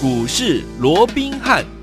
股市罗宾汉。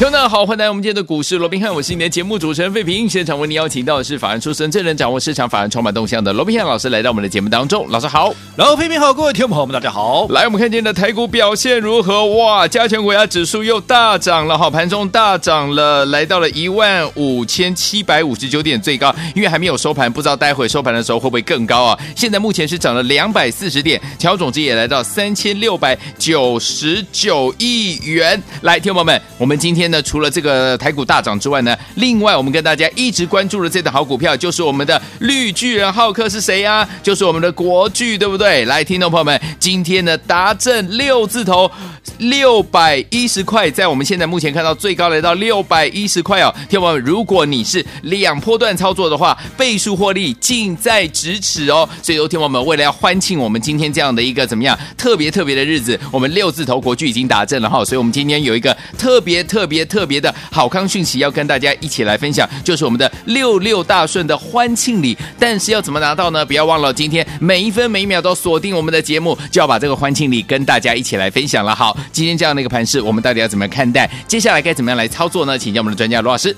听众好，欢迎来到我们今天的股市罗宾汉，我是你的节目主持人费平。现场为你邀请到的是法案出身、真人掌握市场法案充满动向的罗宾汉老师，来到我们的节目当中。老师好，老费平好，各位听众朋友们大家好。来，我们看今天的台股表现如何？哇，加权股价指数又大涨了，好，盘中大涨了，来到了一万五千七百五十九点最高，因为还没有收盘，不知道待会收盘的时候会不会更高啊？现在目前是涨了两百四十点，成交总值也来到三千六百九十九亿元。来，听众朋友们，我们今天呢，除了这个。台股大涨之外呢，另外我们跟大家一直关注的这档好股票，就是我们的绿巨人浩克是谁呀？就是我们的国巨，对不对？来，听众朋友们，今天呢达阵六字头六百一十块，在我们现在目前看到最高来到六百一十块哦。听众朋友们，如果你是两波段操作的话，倍数获利近在咫尺哦。所以，有听众朋友们为了要欢庆我们今天这样的一个怎么样特别特别的日子，我们六字头国巨已经达阵了哈。所以我们今天有一个特别特别特别的好康讯息要跟大家一起来分享，就是我们的六六大顺的欢庆礼。但是要怎么拿到呢？不要忘了，今天每一分每一秒都锁定我们的节目，就要把这个欢庆礼跟大家一起来分享了。好，今天这样的一个盘势，我们到底要怎么看待？接下来该怎么样来操作呢？请教我们的专家罗老师。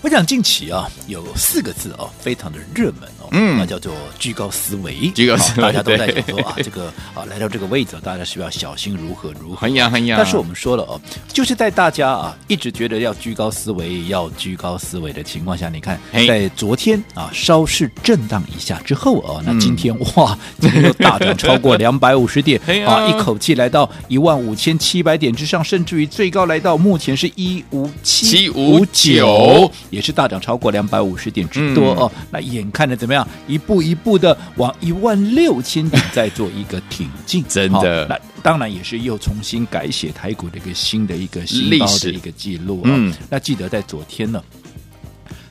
我想近期啊，有四个字哦，非常的热门。嗯，那叫做居高思维，居高思维，大家都在讲说啊，这个啊来到这个位置，大家是不是要小心如何如何？很呀很呀。但是我们说了哦，就是在大家啊一直觉得要居高思维，要居高思维的情况下，你看在昨天啊稍事震荡一下之后哦，那今天哇，今天又大涨超过两百五十点啊，一口气来到一万五千七百点之上，甚至于最高来到目前是一五七五九，也是大涨超过两百五十点之多哦。那眼看着怎么样？一步一步的往一万六千点再做一个挺进，真的，那当然也是又重新改写台股的一个新的一个新高的一个记录啊。嗯，那记得在昨天呢。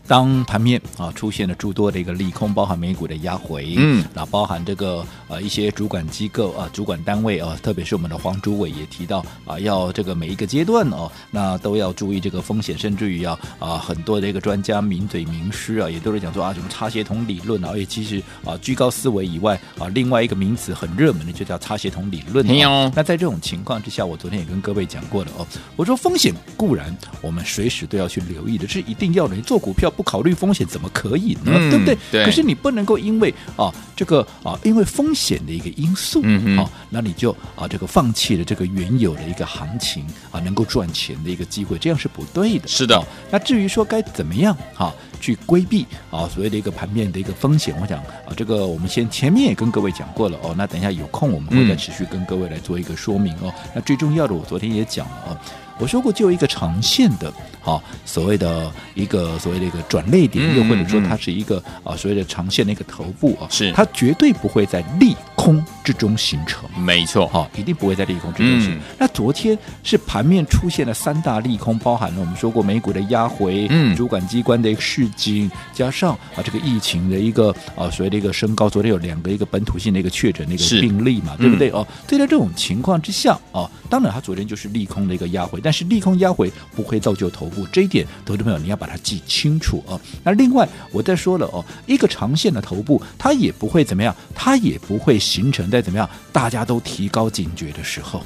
当盘面啊出现了诸多的一个利空，包含美股的压回，嗯，那包含这个呃一些主管机构啊、主管单位啊，特别是我们的黄主委也提到啊，要这个每一个阶段哦，那都要注意这个风险，甚至于要啊很多的一个专家名嘴名师啊，也都是讲说啊什么差协同理论啊，而且其实啊居高思维以外啊，另外一个名词很热门的就叫差协同理论。没有。那在这种情况之下，我昨天也跟各位讲过了哦，我说风险固然我们随时都要去留意的，是一定要的。你做股票。不考虑风险怎么可以呢？嗯、对不对？对。可是你不能够因为啊这个啊因为风险的一个因素，嗯好，那你就啊这个放弃了这个原有的一个行情啊能够赚钱的一个机会，这样是不对的。是的。那至于说该怎么样啊去规避啊所谓的一个盘面的一个风险，我想啊这个我们先前面也跟各位讲过了哦。那等一下有空我们会再持续跟各位来做一个说明哦。嗯、那最重要的，我昨天也讲了哦。我说过，就一个长线的，啊，所谓的一个所谓的一个转捩点，又或者说它是一个啊所谓的长线的一个头部啊，是。它绝对不会在利空之中形成，没错，哈，一定不会在利空之中形成。那昨天是盘面出现了三大利空，包含了我们说过美股的压回，嗯，主管机关的一个市井，加上啊这个疫情的一个啊所谓的一个升高，昨天有两个一个本土性的一个确诊的一个病例嘛，对不对？哦？对，在这种情况之下啊，当然它昨天就是利空的一个压回。但是利空压回不会造就头部，这一点，投资朋友你要把它记清楚哦。那另外，我再说了哦，一个长线的头部，它也不会怎么样，它也不会形成在怎么样，大家都提高警觉的时候，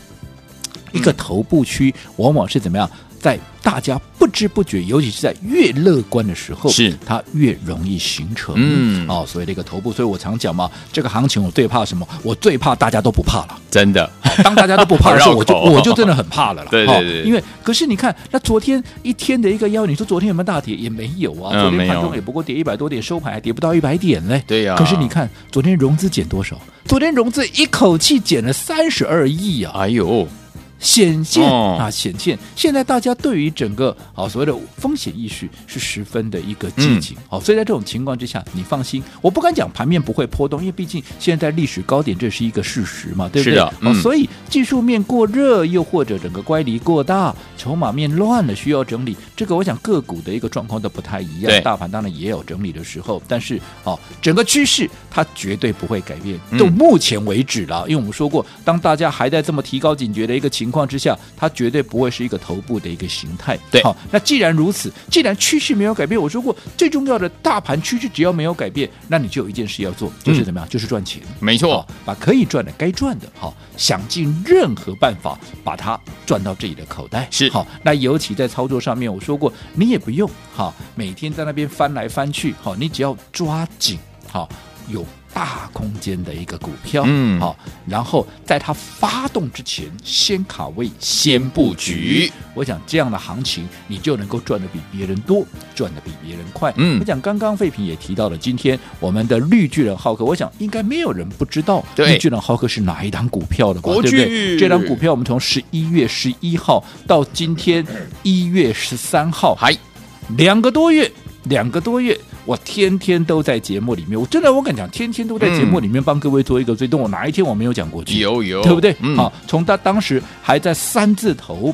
一个头部区往往是怎么样，在。大家不知不觉，尤其是在越乐观的时候，是它越容易形成。嗯，哦，所以这个头部，所以我常讲嘛，这个行情我最怕什么？我最怕大家都不怕了。真的，当大家都不怕的时候，我就我就真的很怕了啦。对对对，因为可是你看，那昨天一天的一个腰，你说昨天有没有大跌？也没有啊。昨天盘中也不过跌一百多点，收盘还跌不到一百点嘞。对呀。可是你看，昨天融资减多少？昨天融资一口气减了三十二亿啊！哎呦。显现啊，显现！现在大家对于整个啊所谓的风险意识是十分的一个积极，好、嗯，所以在这种情况之下，你放心，我不敢讲盘面不会波动，因为毕竟现在在历史高点，这是一个事实嘛，对不对？所以技术面过热，又或者整个乖离过大，筹码面乱了，需要整理。这个我想个股的一个状况都不太一样，对大盘当然也有整理的时候，但是啊，整个趋势它绝对不会改变。到目前为止了，因为我们说过，当大家还在这么提高警觉的一个情情况之下，它绝对不会是一个头部的一个形态。对，好，那既然如此，既然趋势没有改变，我说过最重要的大盘趋势只要没有改变，那你就有一件事要做，就是怎么样？嗯、就是赚钱。没错，把可以赚的、该赚的，好，想尽任何办法把它赚到自己的口袋。是，好，那尤其在操作上面，我说过，你也不用哈，每天在那边翻来翻去，好，你只要抓紧，好，有。大空间的一个股票，嗯，好，然后在它发动之前，先卡位，先布局。我想这样的行情，你就能够赚的比别人多，赚的比别人快。嗯，我讲刚刚废品也提到了，今天我们的绿巨人浩克，我想应该没有人不知道绿巨人浩克是哪一档股票的吧？对不对？这档股票我们从十一月十一号到今天一月十三号，还两个多月，两个多月。我天天都在节目里面，我真的我敢讲，天天都在节目里面帮各位做一个追踪。我哪一天我没有讲过去？有有，对不对？嗯、好，从他当时还在三字头，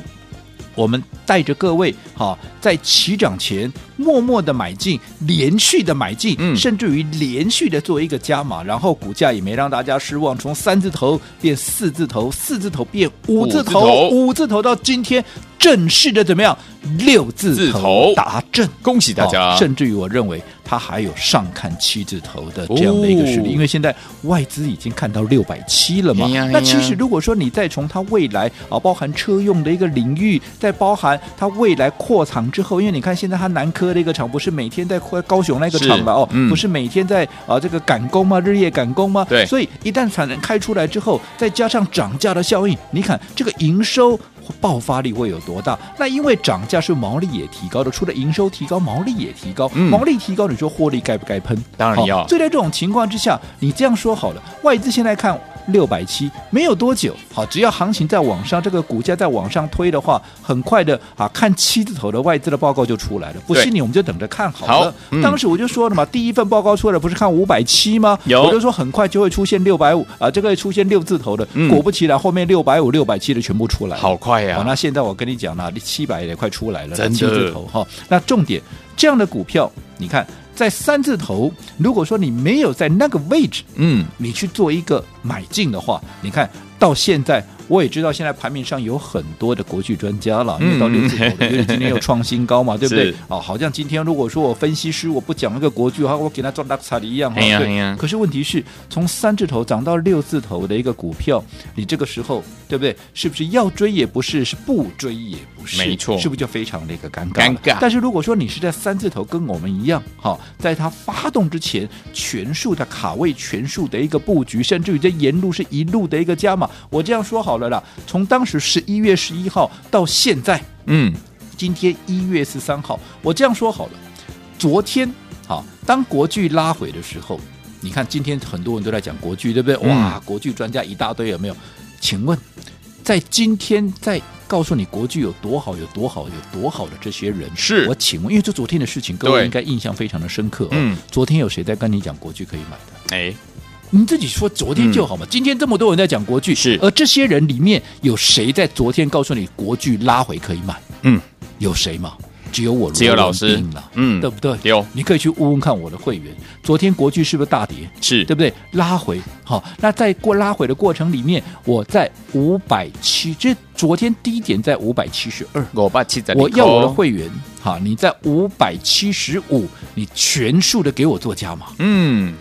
我们带着各位好在起涨前默默的买进，连续的买进，嗯、甚至于连续的做一个加码，然后股价也没让大家失望，从三字头变四字头，四字头变五字头，五字头，五字头到今天正式的怎么样？六字头达阵，恭喜大家！甚至于我认为。它还有上看七字头的这样的一个实力，哦、因为现在外资已经看到六百七了嘛。哎、那其实如果说你再从它未来啊，包含车用的一个领域，再包含它未来扩厂之后，因为你看现在它南科的一个厂不是每天在高雄那个厂嘛，哦，嗯、不是每天在啊这个赶工吗？日夜赶工吗？对。所以一旦产能开出来之后，再加上涨价的效应，你看这个营收。爆发力会有多大？那因为涨价是毛利也提高的，除了营收提高，毛利也提高。嗯、毛利提高，你说获利该不该喷？当然要。所以在这种情况之下，你这样说好了，外资现在看。六百七没有多久，好，只要行情在往上，这个股价在往上推的话，很快的啊，看七字头的外资的报告就出来了。不信你，我们就等着看好了。好嗯、当时我就说了嘛，第一份报告出来不是看五百七吗？有，我就说很快就会出现六百五啊，这个会出现六字头的。嗯、果不其然，后面六百五、六百七的全部出来了，好快呀、啊！那现在我跟你讲了，七百也快出来了，七字头哈。那重点，这样的股票，你看。在三字头，如果说你没有在那个位置，嗯，你去做一个买进的话，你看到现在。我也知道现在盘面上有很多的国际专家了，因为到六字头的，因为今天又创新高嘛，对不对？哦，好像今天如果说我分析师我不讲那个国巨的话，我给他赚大彩的一样，对。可是问题是从三字头涨到六字头的一个股票，你这个时候对不对？是不是要追也不是，是不追也不是，没错，是不是就非常的一个尴尬？尴尬。但是如果说你是在三字头跟我们一样，好，在它发动之前全数的卡位，全数的一个布局，甚至于这沿路是一路的一个加码，我这样说好了啦，从当当时十一月十一号到现在，嗯，今天一月十三号，我这样说好了。昨天，好，当国剧拉回的时候，你看今天很多人都在讲国剧，对不对？哇，国剧专家一大堆，有没有？请问，在今天在告诉你国剧有多好、有多好、有多好的这些人，是我请问，因为这昨天的事情，各位应该印象非常的深刻，哦。嗯，昨天有谁在跟你讲国剧可以买的？哎。你自己说昨天就好嘛，嗯、今天这么多人在讲国巨，是，而这些人里面有谁在昨天告诉你国巨拉回可以买？嗯，有谁吗？只有我，只有老师了，嗯，对不对？有，你可以去问问看我的会员，昨天国剧是不是大跌？是对不对？拉回，好，那在过拉回的过程里面，我在五百七，这昨天低点在五百七十二，五百七在，我要我的会员，好，你在五百七十五，你全数的给我做加码，嗯。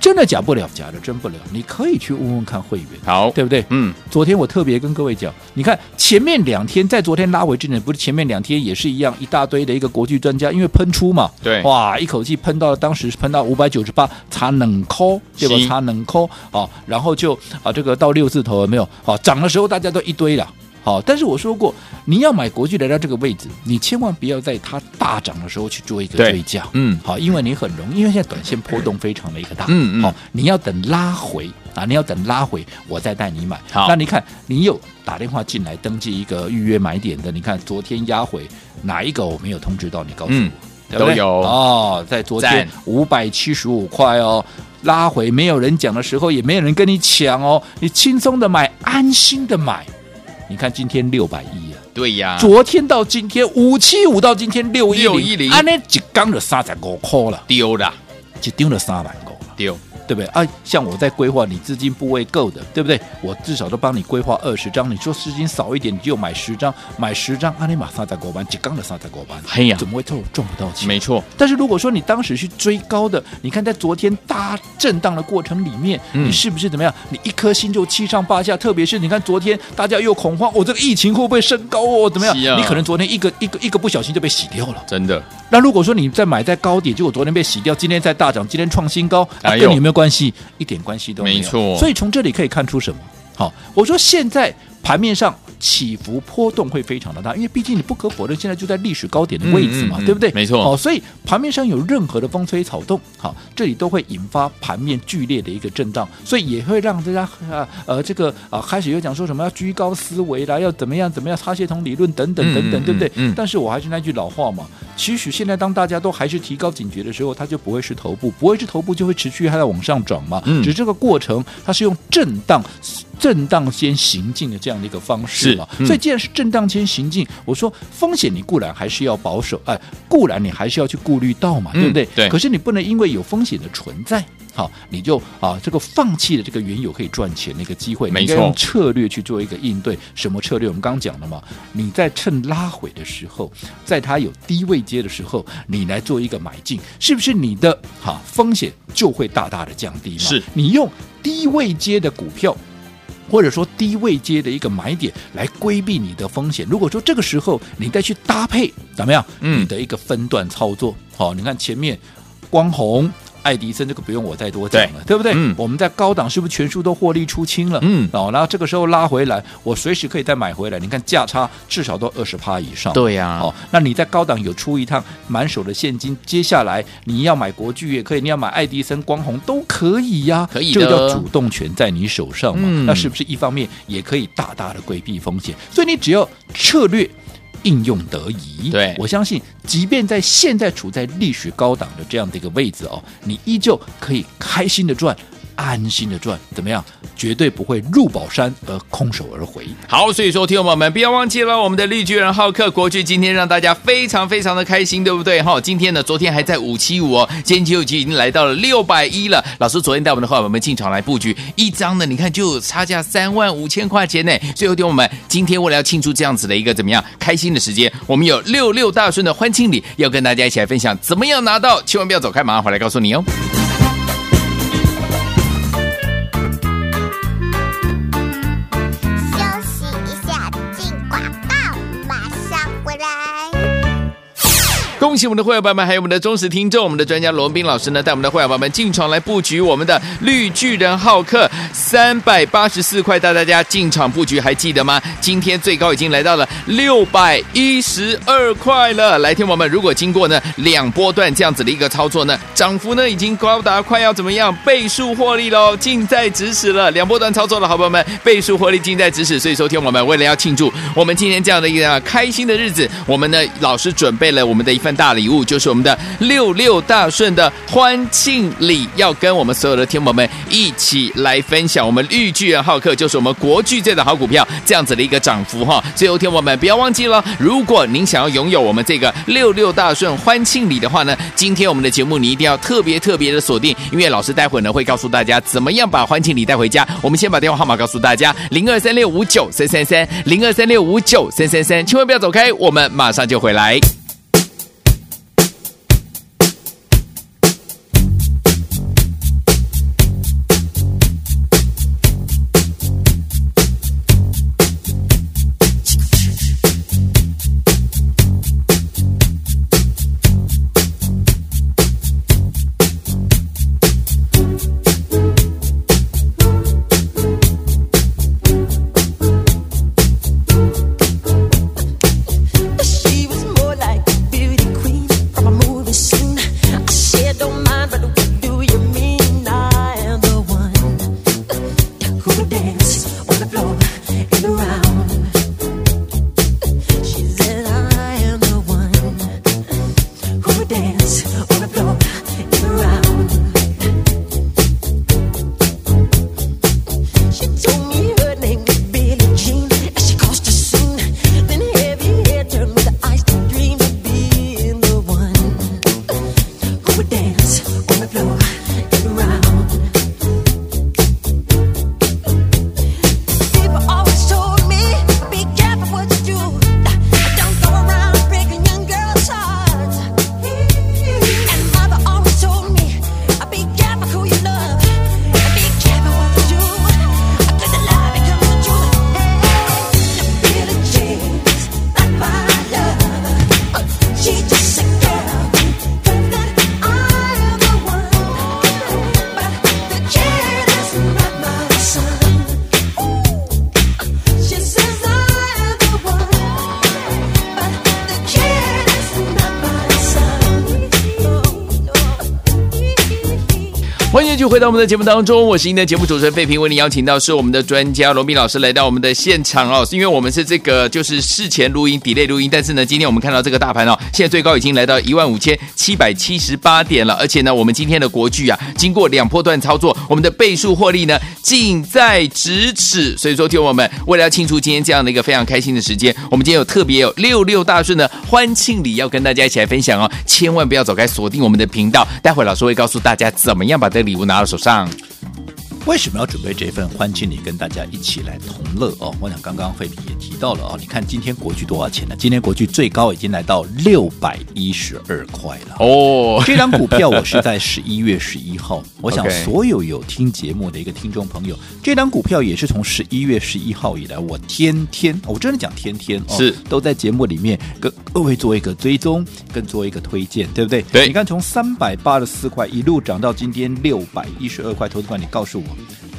真的假不了，假的真不了。你可以去问问看会员，好，对不对？嗯，昨天我特别跟各位讲，你看前面两天在昨天拉回之前，不是前面两天也是一样，一大堆的一个国际专家，因为喷出嘛，对，哇，一口气喷到了当时喷到五百九十八，差冷抠，对吧？差冷抠啊，然后就啊，这个到六字头了没有？好，涨的时候大家都一堆了。好，但是我说过，你要买国巨来到这个位置，你千万不要在它大涨的时候去做一个追加，嗯，好，因为你很容易，因为现在短线波动非常的一个大，嗯嗯，好，你要等拉回啊，你要等拉回，我再带你买。好，那你看，你有打电话进来登记一个预约买点的，你看昨天压回哪一个我没有通知到你，告诉我，嗯、对对？都有。哦，在昨天五百七十五块哦，拉回没有人讲的时候，也没有人跟你抢哦，你轻松的买，安心的买。你看今天六百亿啊，对呀，昨天到今天五七五到今天六一零，六一零，安尼一缸就三十五块了，丢了，就丢了三万五了，丢。对不对啊？像我在规划，你资金部位够的，对不对？我至少都帮你规划二十张。你说资金少一点，你就买十张，买十张，阿尼玛萨在国班，几刚的萨在国班，哎呀，怎么会赚赚不到钱？没错。但是如果说你当时去追高的，你看在昨天大震荡的过程里面，嗯、你是不是怎么样？你一颗心就七上八下。特别是你看昨天大家又恐慌，我、哦、这个疫情会不会升高哦？怎么样？啊、你可能昨天一个一个一个不小心就被洗掉了。真的。那如果说你在买在高点，结果昨天被洗掉，今天再大涨，今天创新高，啊、跟你有没有关系？一点关系都没有。没错。所以从这里可以看出什么？好，我说现在盘面上。起伏波动会非常的大，因为毕竟你不可否认，现在就在历史高点的位置嘛，嗯嗯嗯、对不对？没错。哦，所以盘面上有任何的风吹草动，好，这里都会引发盘面剧烈的一个震荡，所以也会让大家啊呃这个啊开始又讲说什么要居高思维啦，要怎么样怎么样，擦鞋童理论等等等等，对不对？嗯。但是我还是那句老话嘛，其实现在当大家都还是提高警觉的时候，它就不会是头部，不会是头部就会持续还在往上涨嘛。嗯。只是这个过程它是用震荡。震荡先行进的这样的一个方式嘛，嗯、所以既然是震荡间行进，我说风险你固然还是要保守，哎，固然你还是要去顾虑到嘛，对不对？对。可是你不能因为有风险的存在，好，你就啊这个放弃了这个原有可以赚钱的一个机会。没错。你应该用策略去做一个应对。什么策略？我们刚刚讲了嘛，你在趁拉回的时候，在它有低位接的时候，你来做一个买进，是不是你的哈风险就会大大的降低嘛？是。你用低位接的股票。或者说低位接的一个买点来规避你的风险。如果说这个时候你再去搭配怎么样？嗯，你的一个分段操作，好，你看前面光红。爱迪生这个不用我再多讲了，对，对不对？嗯，我们在高档是不是全数都获利出清了？嗯，哦，然后这个时候拉回来，我随时可以再买回来。你看价差至少都二十趴以上。对呀、啊，哦，那你在高档有出一趟满手的现金，接下来你要买国巨也可以，你要买爱迪生、光红都可以呀、啊，可以，这个叫主动权在你手上嘛。嗯、那是不是一方面也可以大大的规避风险？所以你只要策略。应用得宜，对，我相信，即便在现在处在历史高档的这样的一个位置哦，你依旧可以开心的赚。安心的赚，怎么样？绝对不会入宝山而空手而回。好，所以说，听众友们不要忘记了，我们的绿巨人浩克国巨今天让大家非常非常的开心，对不对？哈，今天呢，昨天还在五七五哦，今天就已经来到了六百一了。老师昨天带我们的伙伴们进场来布局一张呢，你看就差价三万五千块钱呢。所以，听我们今天为了要庆祝这样子的一个怎么样开心的时间，我们有六六大顺的欢庆礼要跟大家一起来分享，怎么样拿到？千万不要走开，马上回来告诉你哦。恭喜我们的会员朋友们，还有我们的忠实听众，我们的专家罗文彬老师呢，带我们的会员朋友们进场来布局我们的绿巨人浩克三百八十四块，带大家进场布局，还记得吗？今天最高已经来到了六百一十二块了。来，听我们，如果经过呢两波段这样子的一个操作呢，涨幅呢已经高达快要怎么样倍数获利喽，近在咫尺了。两波段操作了好朋友们，倍数获利近在咫尺。所以说，听我们为了要庆祝我们今天这样的一个开心的日子，我们呢老师准备了我们的一份。大礼物就是我们的六六大顺的欢庆礼，要跟我们所有的天友们一起来分享。我们绿巨人浩克就是我们国巨这的好股票，这样子的一个涨幅哈。最后天友们不要忘记了，如果您想要拥有我们这个六六大顺欢庆礼的话呢，今天我们的节目你一定要特别特别的锁定，因为老师待会呢会告诉大家怎么样把欢庆礼带回家。我们先把电话号码告诉大家：零二三六五九三三三，零二三六五九三三三，千万不要走开，我们马上就回来。欢迎继续回到我们的节目当中，我是您的节目主持人费平，为您邀请到是我们的专家罗宾老师来到我们的现场哦。是因为我们是这个就是事前录音、delay 录音，但是呢，今天我们看到这个大盘哦，现在最高已经来到一万五千七百七十八点了，而且呢，我们今天的国剧啊，经过两波段操作，我们的倍数获利呢近在咫尺。所以说，听我们为了要庆祝今天这样的一个非常开心的时间，我们今天有特别有六六大顺的欢庆礼要跟大家一起来分享哦，千万不要走开，锁定我们的频道，待会老师会告诉大家怎么样把这个礼物拿到手上。为什么要准备这份欢庆礼跟大家一起来同乐哦？我想刚刚费平也提到了哦，你看今天国剧多少钱呢？今天国剧最高已经来到六百一十二块了哦。这张股票我是在 十一月十一号，我想所有有听节目的一个听众朋友，这张股票也是从十一月十一号以来，我天天我真的讲天天哦，是都在节目里面跟各位做一个追踪，跟做一个推荐，对不对？对，你看从三百八十四块一路涨到今天六百一十二块，投资官，你告诉我。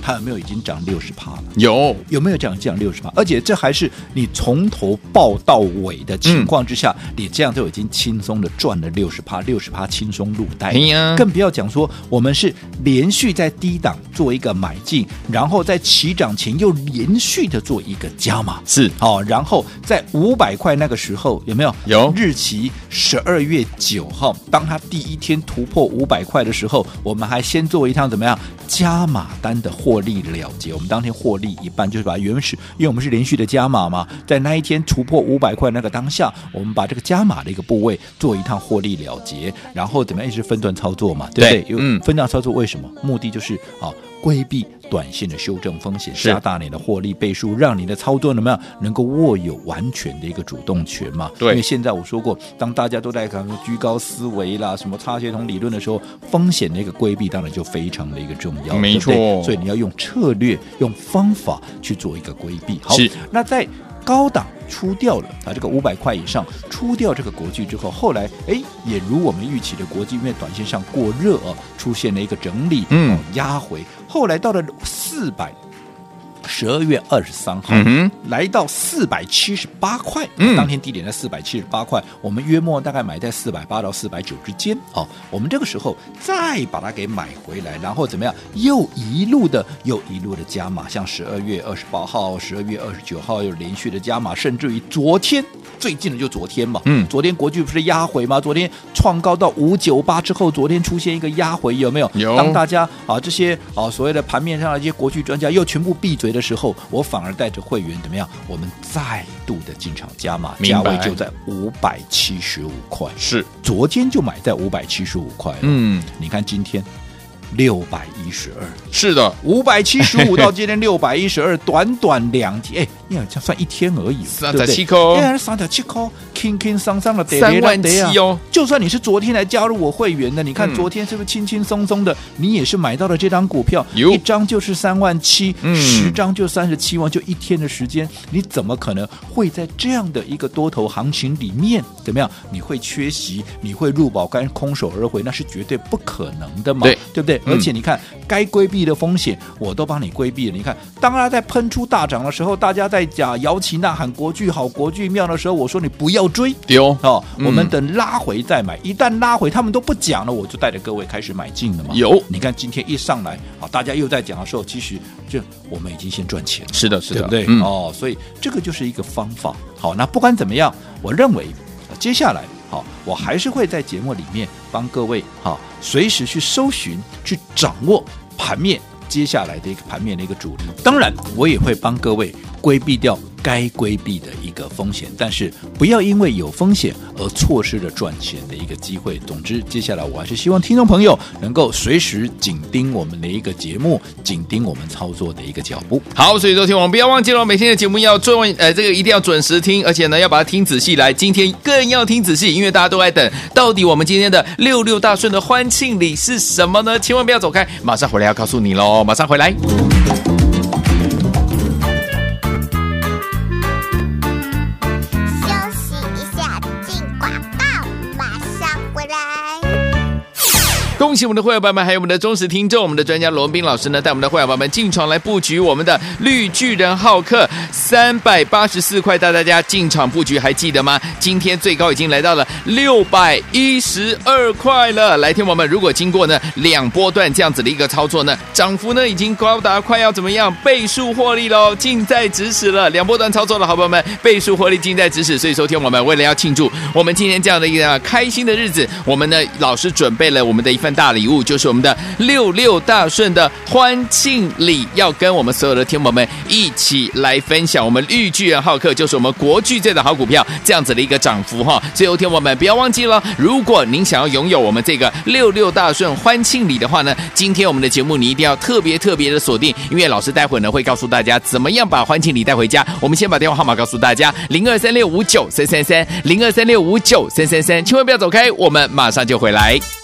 它有没有已经涨六十趴了？有，有没有涨涨六十趴？而且这还是你从头报到尾的情况之下，嗯、你这样就已经轻松的赚了六十趴，六十趴轻松入袋。啊、更不要讲说我们是连续在低档做一个买进，然后在起涨前又连续的做一个加码，是哦，然后在五百块那个时候有没有？有。日期十二月九号，当它第一天突破五百块的时候，我们还先做一趟怎么样？加码单的获利了结，我们当天获利一半，就是把原始，因为我们是连续的加码嘛，在那一天突破五百块那个当下，我们把这个加码的一个部位做一趟获利了结，然后怎么样一直分段操作嘛，对不对？嗯，分段操作为什么？目的就是啊。规避短线的修正风险，加大你的获利倍数，让你的操作怎么样能够握有完全的一个主动权嘛？对，因为现在我说过，当大家都在讲居高思维啦，什么差协同理论的时候，风险的一个规避当然就非常的一个重要，没错。所以你要用策略、用方法去做一个规避。好，那在。高档出掉了啊，这个五百块以上出掉这个国际之后，后来哎，也如我们预期的国际，因为短线上过热啊，出现了一个整理，嗯，压回，后来到了四百。十二月二十三号，嗯、来到四百七十八块，嗯、当天低点在四百七十八块，我们约莫大概买在四百八到四百九之间。哦，我们这个时候再把它给买回来，然后怎么样？又一路的又一路的加码，像十二月二十八号、十二月二十九号又连续的加码，甚至于昨天最近的就昨天嘛，嗯，昨天国巨不是压回吗？昨天创高到五九八之后，昨天出现一个压回，有没有？有。当大家啊这些啊所谓的盘面上的一些国巨专家又全部闭嘴。的时候，我反而带着会员怎么样？我们再度的进场加码，价位就在五百七十五块。是，昨天就买在五百七十五块。嗯，你看今天。六百一十二，是的，五百七十五到今天六百一十二，短短两天，哎，你好像算一天而已，三点七块，哎，三点七扣，轻轻松松的，三万七哦。就算你是昨天来加入我会员的，你看昨天是不是轻轻松松的，你也是买到了这张股票，一张就是三万七，十张就三十七万，就一天的时间，你怎么可能会在这样的一个多头行情里面怎么样？你会缺席，你会入保干空手而回，那是绝对不可能的嘛，对，对不对？而且你看，该规避的风险我都帮你规避了。你看，当它在喷出大涨的时候，大家在讲摇旗呐喊国剧好、国剧妙的时候，我说你不要追，丢哦，嗯、我们等拉回再买。一旦拉回，他们都不讲了，我就带着各位开始买进了嘛。有，你看今天一上来，啊，大家又在讲的时候，其实就我们已经先赚钱了。是的，是的，对不对？嗯、哦，所以这个就是一个方法。好，那不管怎么样，我认为接下来。好，我还是会在节目里面帮各位哈，随时去搜寻、去掌握盘面接下来的一个盘面的一个主力。当然，我也会帮各位规避掉。该规避的一个风险，但是不要因为有风险而错失了赚钱的一个机会。总之，接下来我还是希望听众朋友能够随时紧盯我们的一个节目，紧盯我们操作的一个脚步。好，所以昨天我们不要忘记了，每天的节目要准，呃，这个一定要准时听，而且呢，要把它听仔细来。今天更要听仔细，因为大家都在等，到底我们今天的六六大顺的欢庆礼是什么呢？千万不要走开，马上回来要告诉你喽，马上回来。恭喜我们的会员朋友们，还有我们的忠实听众，我们的专家罗文彬老师呢，带我们的会员朋友们进场来布局我们的绿巨人浩克三百八十四块，带大家进场布局，还记得吗？今天最高已经来到了六百一十二块了。来听我们，如果经过呢两波段这样子的一个操作呢，涨幅呢已经高达快要怎么样倍数获利喽，近在咫尺了。两波段操作的好朋友们，倍数获利近在咫尺，所以说听我们为了要庆祝我们今天这样的一个开心的日子，我们呢老师准备了我们的一份大礼物，就是我们的六六大顺的欢庆礼，要跟我们所有的听友们一起来分享。我们绿巨人浩克就是我们国巨这的好股票，这样子的一个涨幅哈。最后听友们不要忘记了，如果您想要拥有我们这个六六大顺欢庆礼的话呢，今天我们的节目你一定要特别特别的锁定，因为老师待会呢会告诉大家怎么样把欢庆礼带回家。我们先把电话号码告诉大家：零二三六五九三三三，零二三六五九三三三，千万不要走开，我们马上就回来。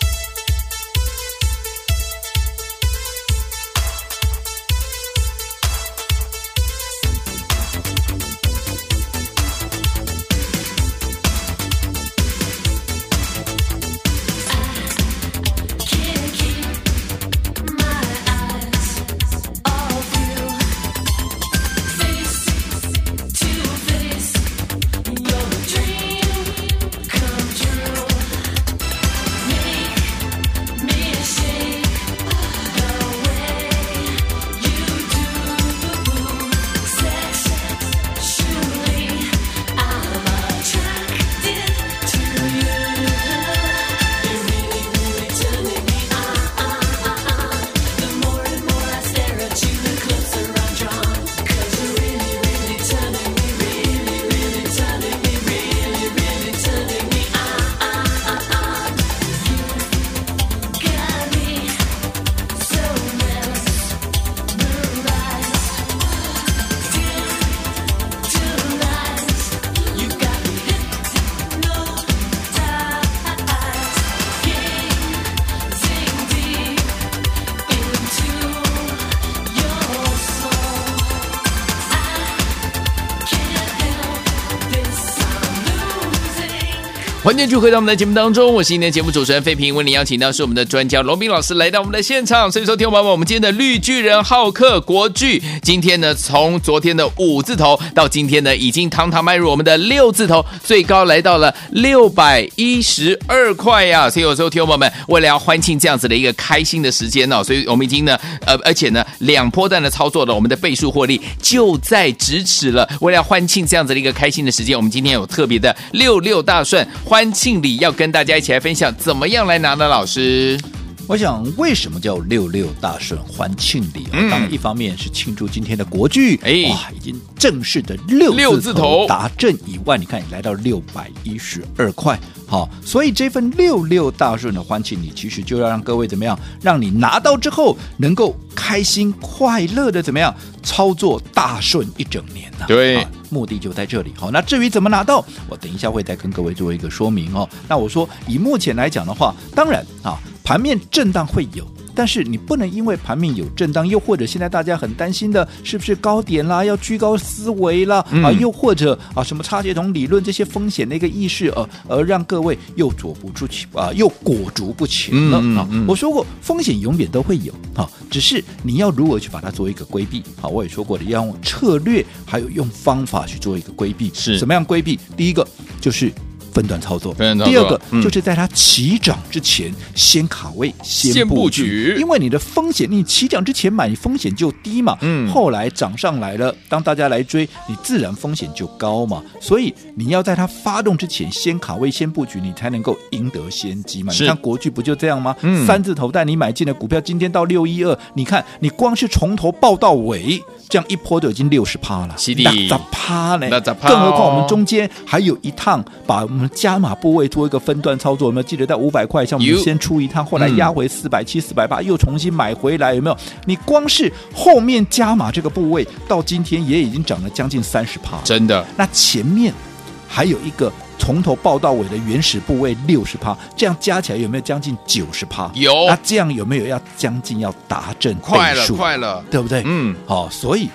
欢迎继续回到我们的节目当中，我是今天的节目主持人费平，为您邀请到是我们的专家罗宾老师来到我们的现场。所以说，听众我们今天的绿巨人浩克国巨，今天呢从昨天的五字头到今天呢已经堂堂迈入我们的六字头，最高来到了六百一十二块呀。所以有时候听众们为了要欢庆这样子的一个开心的时间呢，所以我们已经呢呃而且呢两波段的操作了，我们的倍数获利就在咫尺了。为了要欢庆这样子的一个开心的时间，我们今天有特别的六六大顺欢。欢庆礼要跟大家一起来分享，怎么样来拿呢？老师，我想为什么叫六六大顺欢庆礼啊？嗯、当然，一方面是庆祝今天的国剧，哎，哇，已经正式的六字头达阵以外，你看来到六百一十二块，好，所以这份六六大顺的欢庆礼，其实就要让各位怎么样，让你拿到之后能够开心快乐的怎么样操作大顺一整年呢、啊？对。目的就在这里，好，那至于怎么拿到，我等一下会再跟各位做一个说明哦。那我说，以目前来讲的话，当然啊，盘面震荡会有。但是你不能因为盘面有震荡，又或者现在大家很担心的是不是高点啦，要居高思维啦，嗯、啊，又或者啊什么差协同理论这些风险的一个意识，而而让各位又坐不住去啊，又裹足不前了、嗯、啊。我说过风险永远都会有啊，只是你要如何去把它做一个规避啊。我也说过的，要用策略，还有用方法去做一个规避。是什么样规避？第一个就是。分段操作，第二个、嗯、就是在它起涨之前先卡位、先布局，因为你的风险，你起涨之前买，你风险就低嘛。嗯，后来涨上来了，当大家来追，你自然风险就高嘛。所以你要在它发动之前先卡位、先布局，你才能够赢得先机嘛。你看国剧不就这样吗？嗯，三字头带你买进的股票，今天到六一二，你看你光是从头报到尾，这样一波就已经六十趴了，那咋趴呢？更何况我们中间还有一趟把我们。加码部位做一个分段操作，有没有记得在五百块？像我们先出一趟，后来压回四百七、四百八，又重新买回来，有没有？你光是后面加码这个部位，到今天也已经涨了将近三十趴，真的。那前面还有一个从头报到尾的原始部位六十趴，这样加起来有没有将近九十趴？有。那这样有没有要将近要达阵？快了，快了，对不对？嗯。好，所以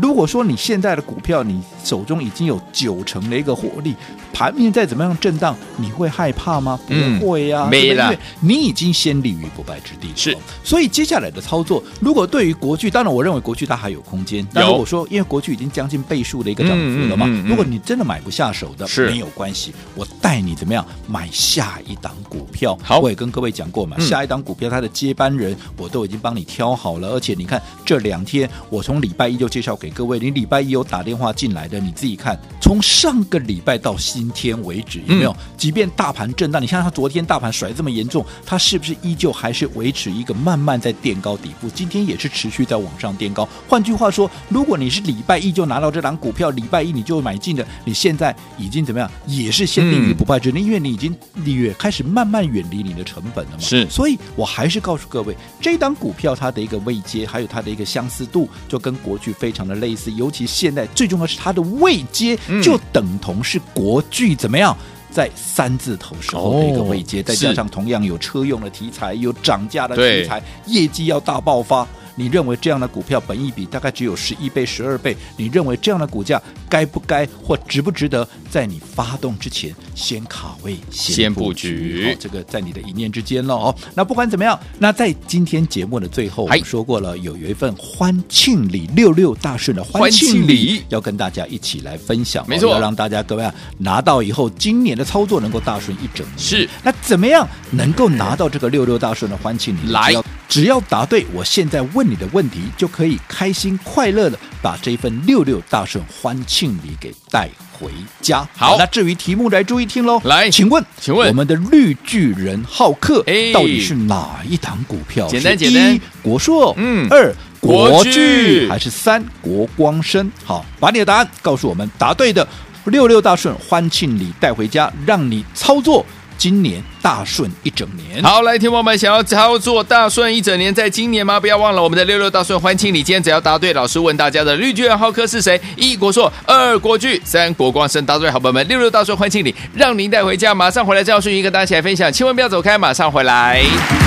如果说你现在的股票，你手中已经有九成的一个获利。盘面再怎么样震荡，你会害怕吗？不会呀、啊，没了，因为你已经先立于不败之地。是，所以接下来的操作，如果对于国剧，当然我认为国剧它还有空间。但如果说因为国剧已经将近倍数的一个涨幅了嘛，如果你真的买不下手的，是没有关系，我带你怎么样买下一档股票。好，我也跟各位讲过嘛，嗯、下一档股票它的接班人我都已经帮你挑好了，而且你看这两天我从礼拜一就介绍给各位，你礼拜一有打电话进来的，你自己看，从上个礼拜到今天为止有没有？嗯、即便大盘震荡，你像它昨天大盘甩这么严重，它是不是依旧还是维持一个慢慢在垫高底部？今天也是持续在往上垫高。换句话说，如果你是礼拜一就拿到这档股票，礼拜一你就买进的，你现在已经怎么样？也是先立于不败之地，嗯、因为你已经远开始慢慢远离你的成本了嘛。是，所以我还是告诉各位，这档股票它的一个位阶，还有它的一个相似度，就跟国巨非常的类似。尤其现在最重要是它的位阶，就等同是国巨怎么样？在三字头时候的一个位阶，再加上同样有车用的题材，有涨价的题材，业绩要大爆发。你认为这样的股票本益比大概只有十一倍、十二倍？你认为这样的股价该不该或值不值得在你发动之前先卡位、先布局？哦，这个在你的一念之间了哦。那不管怎么样，那在今天节目的最后，我们说过了，有有一份欢庆礼六六大顺的欢庆礼要跟大家一起来分享，没错，要让大家各位啊拿到以后，今年的操作能够大顺一整年。是，那怎么样能够拿到这个六六大顺的欢庆礼？来。只要答对，我现在问你的问题，就可以开心快乐的把这份六六大顺欢庆礼给带回家。好，那至于题目来注意听喽。来，请问，请问我们的绿巨人浩克到底是哪一档股票？简单简单，一国硕，嗯，二国巨，还是三国光生？好，把你的答案告诉我们，答对的六六大顺欢庆礼带回家，让你操作。今年大顺一整年，好，来，听我们想要操作大顺一整年，在今年吗？不要忘了我们的六六大顺欢庆礼，今天只要答对，老师问大家的绿巨人浩克是谁？一国硕，二国巨，三国光胜，答对，好朋友们，六六大顺欢庆礼，让您带回家，马上回来，赵顺序跟大家一起来分享，千万不要走开，马上回来。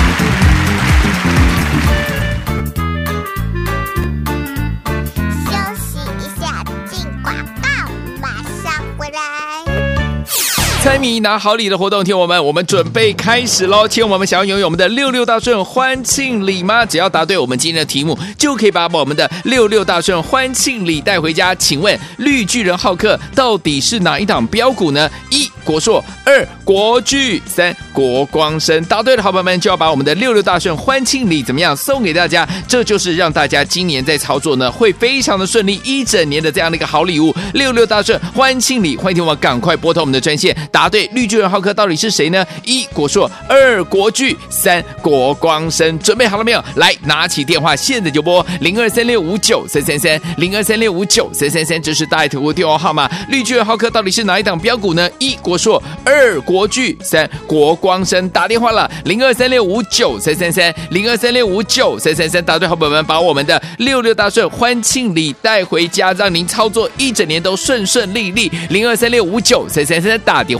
猜谜拿好礼的活动，听我们，我们准备开始喽！听我们想要拥有我们的六六大顺欢庆礼吗？只要答对我们今天的题目，就可以把我们的六六大顺欢庆礼带回家。请问绿巨人浩克到底是哪一档标股呢？一国硕，二国巨，三国光生。答对的好朋友们就要把我们的六六大顺欢庆礼怎么样送给大家？这就是让大家今年在操作呢会非常的顺利，一整年的这样的一个好礼物。六六大顺欢庆礼，欢迎听我赶快拨通我们的专线。答对，绿巨人浩克到底是谁呢？一国硕，二国巨，三国光生。准备好了没有？来，拿起电话，现在就拨零二三六五九三三三零二三六五九三三三，这是大爱投顾电话号码。绿巨人浩克到底是哪一档标股呢？一国硕，二国巨，三国光生。打电话了，零二三六五九三三三零二三六五九三三三。答对，好朋友们，把我们的六六大顺欢庆礼带回家，让您操作一整年都顺顺利利。零二三六五九三三三，打电话